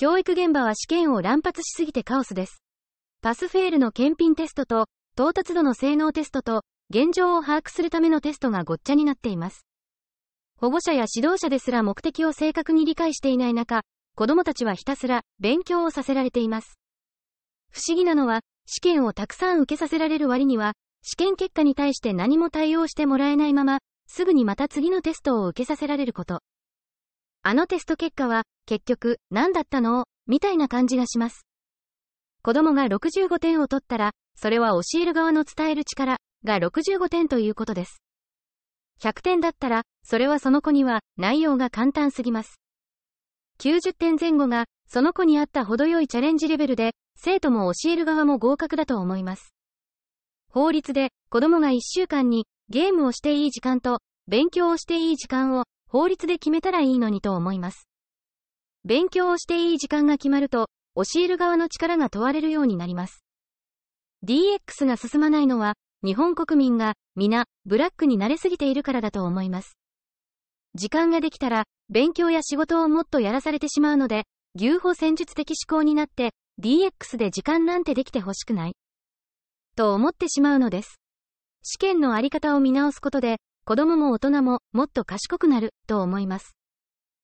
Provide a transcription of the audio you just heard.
教育現場は試験を乱発しすぎてカオスです。パスフェールの検品テストと、到達度の性能テストと、現状を把握するためのテストがごっちゃになっています。保護者や指導者ですら目的を正確に理解していない中、子供たちはひたすら勉強をさせられています。不思議なのは、試験をたくさん受けさせられる割には、試験結果に対して何も対応してもらえないまま、すぐにまた次のテストを受けさせられること。あのテスト結果は、結局、何だったの？みたいな感じがします。子供が65点を取ったら、それは教える側の伝える力が65点ということです。100点だったら、それはその子には内容が簡単すぎます。90点前後が、その子に合った程よいチャレンジレベルで、生徒も教える側も合格だと思います。法律で、子供が1週間に、ゲームをしていい時間と、勉強をしていい時間を、法律で決めたらいいのにと思います。勉強をしていい時間が決まると、教える側の力が問われるようになります。DX が進まないのは、日本国民が皆ブラックに慣れすぎているからだと思います。時間ができたら勉強や仕事をもっとやらされてしまうので、牛歩戦術的思考になって DX で時間なんてできてほしくない。と思ってしまうのです。試験のあり方を見直すことで、子供も大人ももっと賢くなると思います。